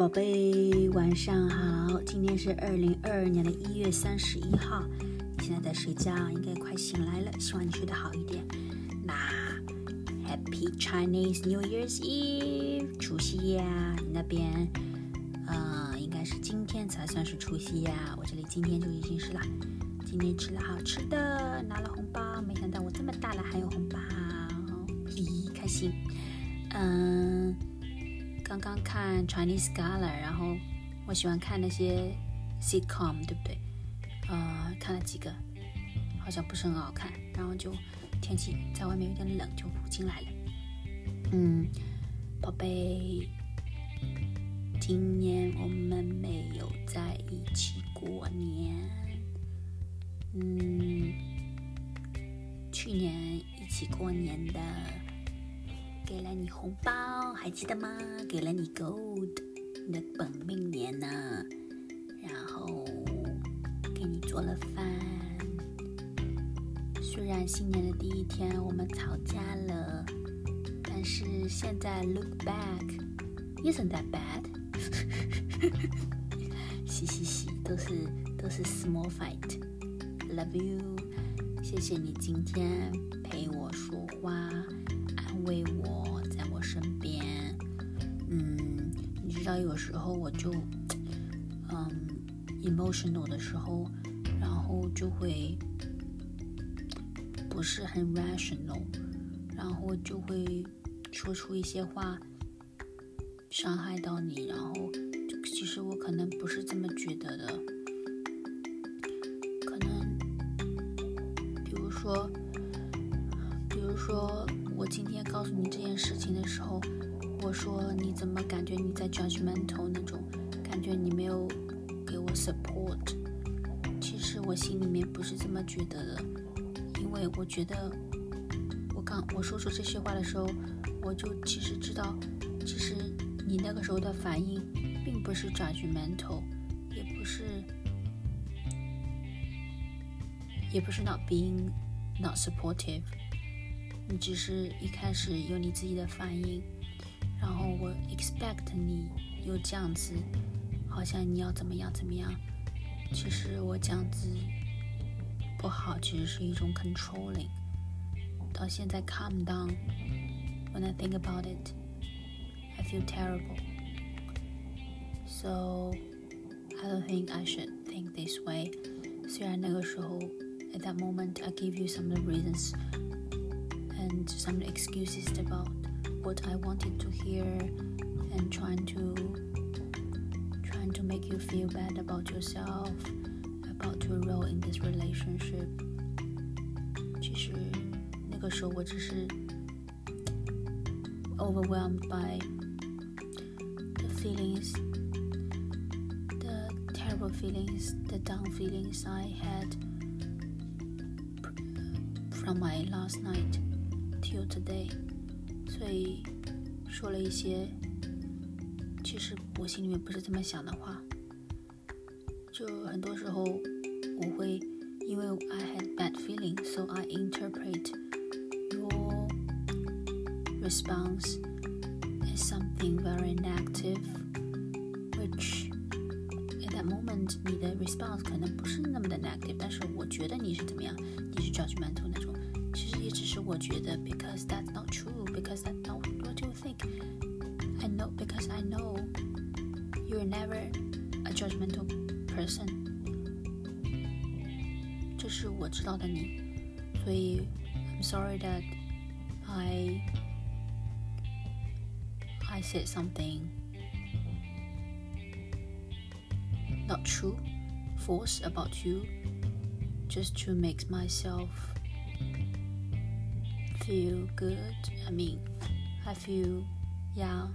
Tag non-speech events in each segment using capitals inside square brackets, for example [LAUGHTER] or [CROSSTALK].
宝贝，晚上好！今天是二零二二年的一月三十一号，你现在在睡觉，应该快醒来了。希望你睡得好一点。那 Happy Chinese New Year's Eve，除夕夜啊！你那边，呃，应该是今天才算是除夕夜啊。我这里今天就已经是啦。今天吃了好吃的，拿了红包，没想到我这么大了还有红包，咦，开心。嗯。刚刚看 Chinese Scholar，然后我喜欢看那些 sitcom，对不对？呃，看了几个，好像不是很好看。然后就天气在外面有点冷，就不进来了。嗯，宝贝，今年我们没有在一起过年。嗯，去年一起过年的。给了你红包，还记得吗？给了你 gold，你的本命年呢？然后给你做了饭。虽然新年的第一天我们吵架了，但是现在 look back，isn't that bad？[LAUGHS] 嘻嘻嘻，都是都是 small fight。Love you，谢谢你今天陪我说话，安慰我。有时候我就，嗯，emotional 的时候，然后就会不是很 rational，然后就会说出一些话伤害到你，然后其实我可能不是这么觉得的，可能，比如说，比如说。我今天告诉你这件事情的时候，我说你怎么感觉你在 judgmental 那种感觉，你没有给我 support。其实我心里面不是这么觉得的，因为我觉得我刚我说出这些话的时候，我就其实知道，其实你那个时候的反应并不是 judgmental，也不是也不是 not being not supportive。你只是一开始有你自己的反应，然后我 expect 你有这样子，好像你要怎么样怎么样。其实我这样子不好，其实是一种 controlling。到现在 calm down。When I think about it, I feel terrible. So I don't think I should think this way. 虽然那个时候，at that moment I give you some reasons and some excuses about what I wanted to hear and trying to trying to make you feel bad about yourself about your role in this relationship 其实那个时候我只是 overwhelmed by the feelings the terrible feelings the down feelings I had from my last night Till today， 所以说了一些其实我心里面不是这么想的话。就很多时候我会因为 I had bad feeling, so I interpret your response as something very negative, which at that moment 你的 response 可能不是那么的 negative，但是我觉得你是怎么样，你是 judgmental 那种。 其实也只是我觉得，because that's not true, because that's not what you think. I know because I know you're never a judgmental person. 这是我知道的你，所以 I'm sorry that I I said something not true, false about you, just to make myself feel good. I mean, I feel, yeah,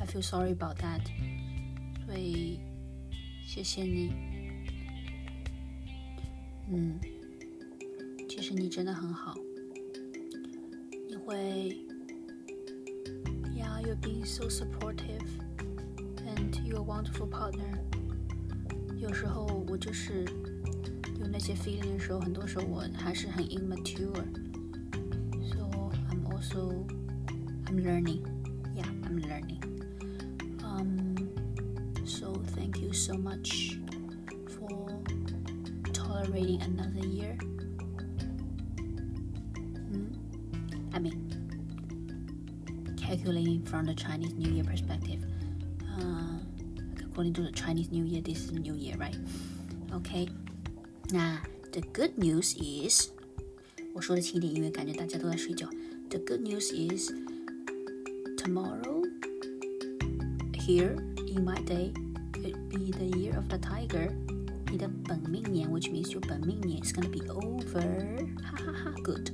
I feel sorry about that. 所以，谢谢你。嗯，其实你真的很好。你会，yeah, you're being so supportive, and you're a wonderful partner. 有时候我就是有那些 feeling 的时候，很多时候我还是很 immature。 so I'm learning. Yeah, I'm learning. Um, you so much for tolerating another year. Hmm? I mean, calculating from the Chinese New Year perspective. Uh, according to the Chinese New Year, this is New Year, right? Okay. Now, the good news is 我说的轻一点，因为感觉大家都在睡觉。 The good news is tomorrow here in my day it be the year of the tiger. 你的本命年，which means your 本命年 is gonna be over. Ha ha ha. Good.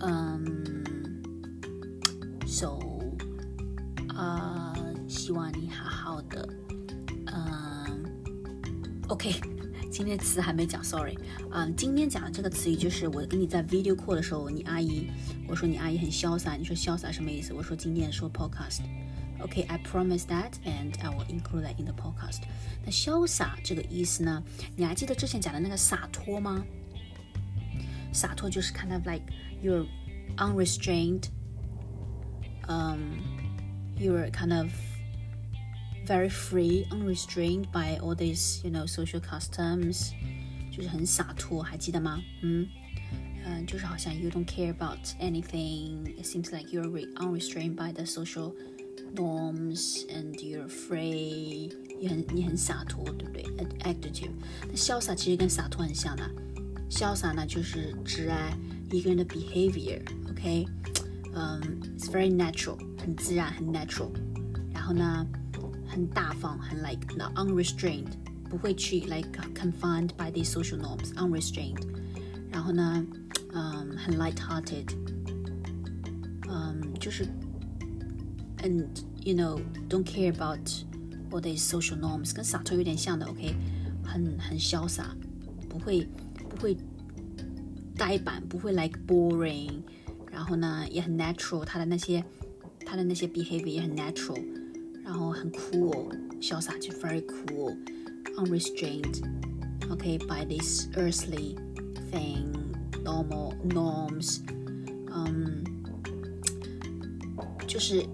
Um. So. 啊、uh,，希望你好好的。嗯、um,，OK。今天词还没讲，sorry。嗯，今天讲的这个词语就是我跟你在 [LAUGHS] video call 的时候，你阿姨， 我说你阿姨很潇洒，你说潇洒什么意思？我说今天说 podcast。OK，I、okay, promise that and I will include that in the podcast。那潇洒这个意思呢？你还记得之前讲的那个洒脱吗？洒脱就是 kind of like you're unrestrained，嗯、um,，you're kind of very free, unrestrained by all these, you know, social customs，就是很洒脱，还记得吗？嗯， 嗯，就是好像 you don't care about anything. It seems like you're unrestrained by the social norms and you're free. 你很你很洒脱，对不对？Attitude。那潇洒其实跟洒脱很像的。潇洒呢，就是指爱一个人的 behavior，OK？嗯，it's very natural，很自然，很 natural。然后呢？很大方，很 like not unrestrained，不会去 like confined by these social norms，unrestrained。然后呢，嗯， 很 light-hearted，嗯，就是，and you know don't care about all these social norms，跟洒脱有点像的，OK，很很潇洒，不会不会呆板，不会 like boring，然后呢也很 natural，他的那些他的那些 behavior 也很 natural。然后很 cool，潇洒就 very cool, unrestrained, okay, by this earthly thing, normal norms, um, 就是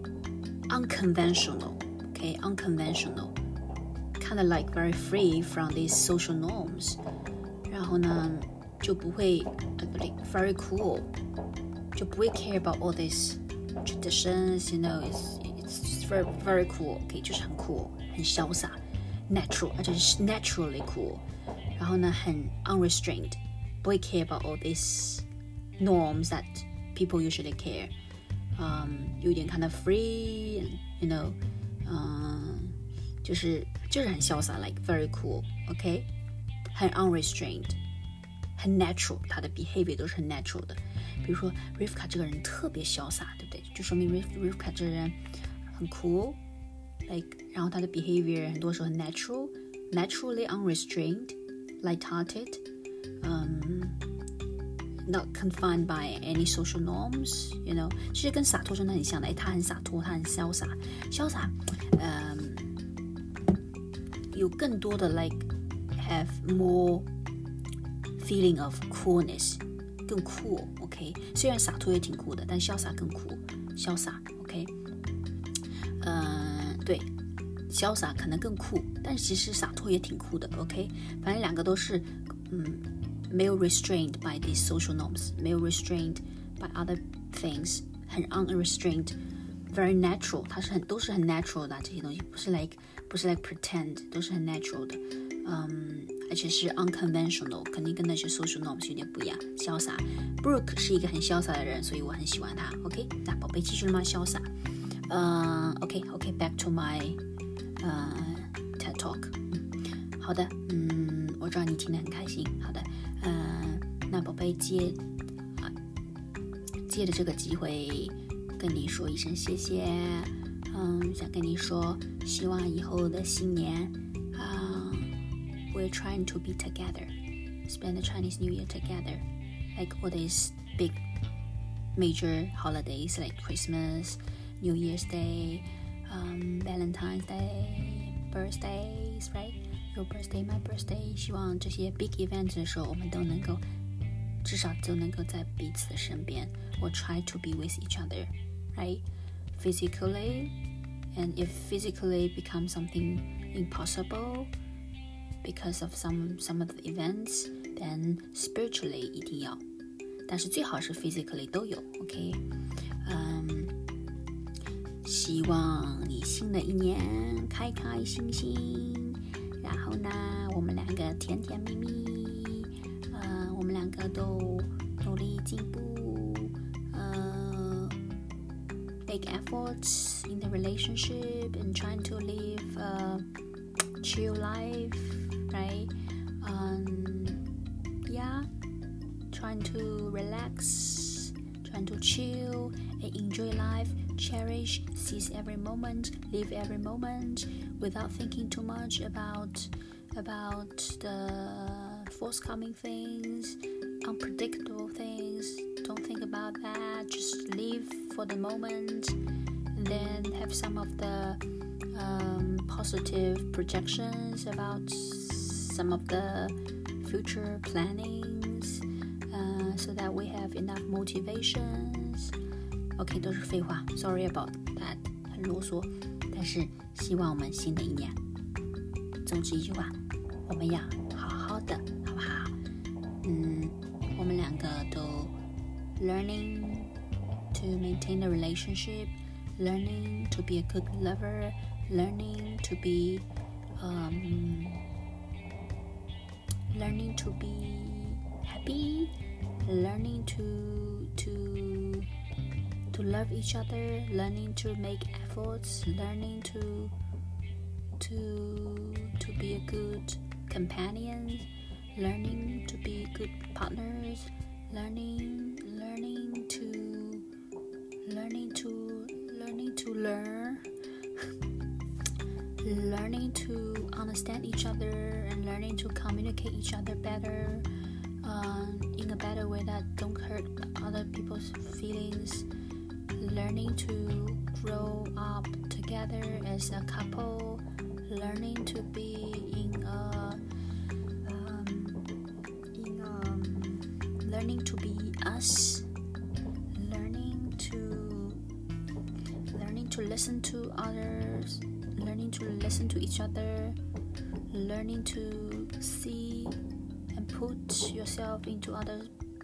unconventional, okay, unconventional, kind of like very free from these social norms. 然后呢，就不会呃不对，very cool，就不会 care about all these traditions, you know, it's very very cool，可以就是很酷，很潇洒，natural，而且是 naturally cool。然后呢，很 unrestrained， 不会 care about all these norms that people usually care。嗯，有点 kind of free，you know，嗯，就是就是很潇洒，like very cool，OK，很 unrestrained，很 natural，他的 behavior 都是很 natural 的。比如说 Rivka 这个人特别潇洒，对不对？就说明 Riv Rivka 这个人。很 cool，like，然后他的 behavior 很多时候很 natural，naturally unrestrained，light-hearted，嗯 ，not confined by any social norms，you know，其实跟洒脱真的很像的，哎，他很洒脱，他很潇洒，潇洒，嗯，有更多的 like have more feeling of coolness，更 cool，OK，虽然洒脱也挺酷的，但潇洒更酷，潇洒，OK。嗯，对，潇洒可能更酷，但其实洒脱也挺酷的。OK，反正两个都是，嗯， 没有 restrained by these social norms，没有 restrained by other things，很 unrestrained，very natural，它是很都是很 natural 的这些东西，不是 like 不是 like pretend，都是很 natural 的。嗯，而且是 unconventional，肯定跟那些 social norms 有点不一样。潇洒，Brooke 是一个很潇洒的人，所以我很喜欢他。OK，那宝贝继续了吗？潇洒。嗯，OK，OK，back to my 呃 TED Talk。好的，嗯，我知道你听得很开心。好的， 嗯，那宝贝借啊借着这个机会跟你说一声谢谢。嗯，想跟你说，希望以后的新年啊，we're trying to be together, spend the Chinese New Year together, like all these big major holidays like Christmas. New Year's Day, um, Valentine's Day, birthdays, right? Your birthday, my birthday. 希望这些 big events 的时候，我们都能够至少都能够在彼此的身边。Or try to be with each other, right? Physically, and if physically becomes something impossible because of some some of the events, then spiritually 一定要，但是最好是 physically 都有，OK，嗯，希望你新的一年开开心心， 然后呢，我们两个甜甜蜜蜜，呃，我们两个都努力进步，呃，make efforts in the relationship and trying to live a chill life, right? Um, yeah, trying to relax, trying to chill and enjoy life, cherish, seize every moment, live every moment without thinking too much about about the forthcoming things, unpredictable things. Don't think about that. Just live for the moment, and then have some of the um, positive projections about some of the future plannings, uh, so that we have enough motivations. OK，都是废话，Sorry about that，很啰嗦。 但是希望我们新的一年，总之一句话，我们要好好的，好不好？嗯，我们两个都 learning to maintain the relationship, learning to be a good lover, learning to be um, learning to be happy, learning to to to love each other, learning to make efforts, learning to to to be a good companion, learning to be good partners, learning learning to learning to learning to learn learning to understand each other and learning to communicate each other better uh, in a better way that don't hurt other people's feelings learning to grow up together as a couple learning to be in a um, in um, learning to be us learning to learning to listen to others learning to listen to each other, learning to see and put yourself into other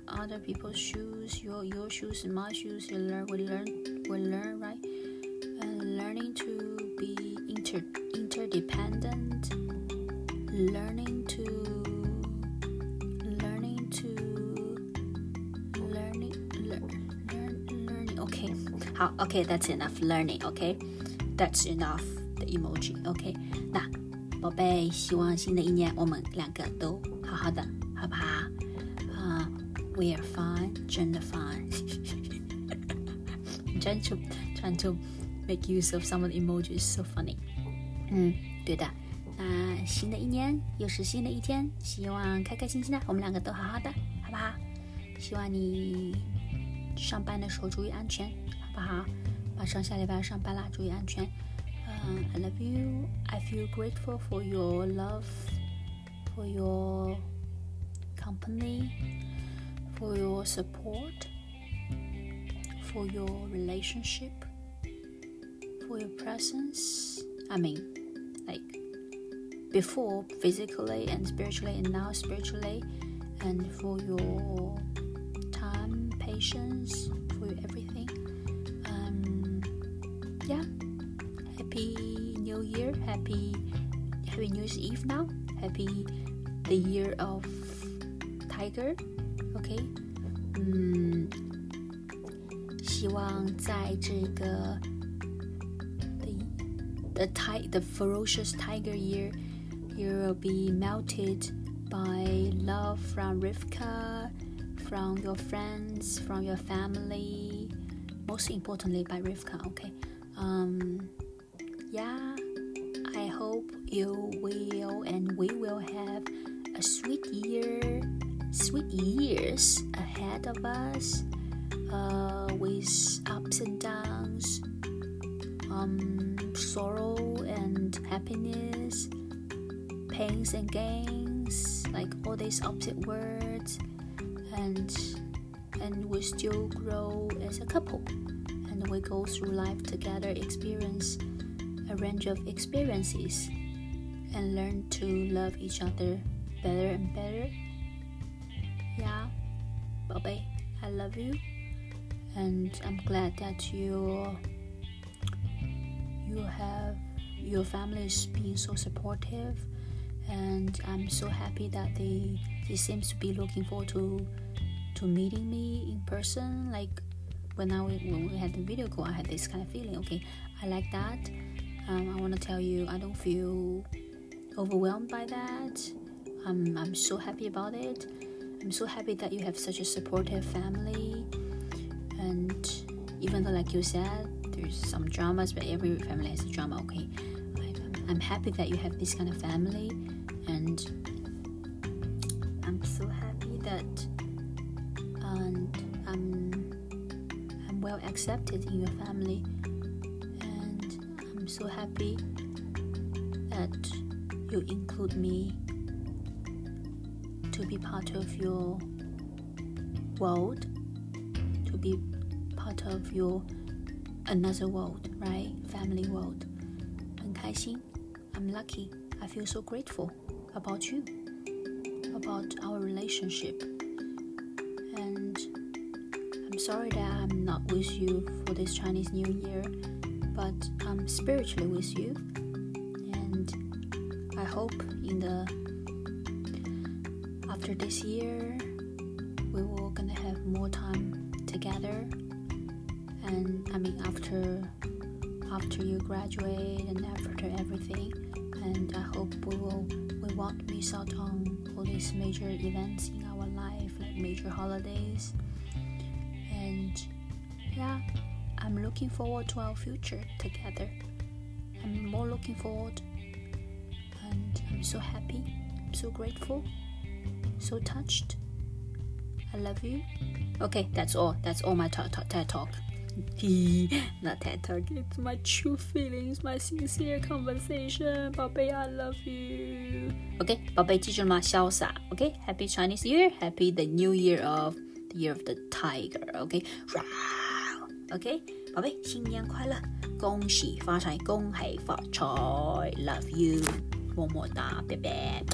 other people's shoes, your your shoes and my shoes. You learn, we learn, we learn, right? And learning to be inter interdependent, learning to learning to learning learn learn learning. Okay, how? Okay, that's enough. Learning. Okay, that's enough. 的 emoji，OK，、okay? 那宝贝，希望新的一年我们两个都好好的，好不好？ 啊、uh,，We are fine，真的 fine。trying [LAUGHS] to trying to make use of some of the emojis, so funny。嗯，对的。那新的一年又是新的一天，希望开开心心的，我们两个都好好的，好不好？希望你上班的时候注意安全，好不好？马上下礼拜要上班啦，注意安全。um, I love you. I feel grateful for your love, for your company, for your support, for your relationship, for your presence. I mean, like before physically and spiritually, and now spiritually, and for your time, patience, for everything. Um, yeah happy new year happy happy new year's eve now happy the year of tiger okay 嗯，希望在这个 the the ti the ferocious tiger year you will be melted by love from Rivka, from your friends, from your family, most importantly by Rivka, okay? Um, yeah, I hope you will and we will have a sweet year, sweet years ahead of us, uh, with ups and downs, um, sorrow and happiness, pains and gains, like all these opposite words, and and we still grow as a couple, and we go through life together, experience a range of experiences and learn to love each other better and better. I love you, and I'm glad that you you have your family is being so supportive, and I'm so happy that they they seems to be looking forward to to meeting me in person. Like when I when we had the video call, I had this kind of feeling. Okay, I like that. Um, I want to tell you, I don't feel overwhelmed by that. I'm I'm so happy about it. I'm so happy that you have such a supportive family, and even though, like you said, there's some dramas, but every family has a drama. Okay, I'm happy that you have this kind of family, and I'm so happy that and I'm I'm well accepted in your family, and I'm so happy that you include me to be part of your world, to be part of your another world, right? Family world. 很开心。I'm lucky. I feel so grateful about you, about our relationship. And I'm sorry that I'm not with you for this Chinese New Year, but I'm spiritually with you. And I hope in the after this year we will gonna have more time together. And I mean after after you graduate and after everything. And I hope we will we won't miss out on all these major events in our life like major holidays. And yeah I'm looking forward to our future together. I'm more looking forward and I'm so happy I'm so grateful so touched I love you okay that's all that's all my TED talk [LAUGHS] not TED Talk. It's my true feelings, my sincere conversation. 宝贝，I love you. OK，宝贝，记住了吗？潇洒。OK，Happy、okay? Chinese Year. Happy the New Year of the Year of the Tiger. OK，哇、okay? OK，宝贝，新年快乐，恭喜发财，恭喜发财，Love you，么么哒，拜拜。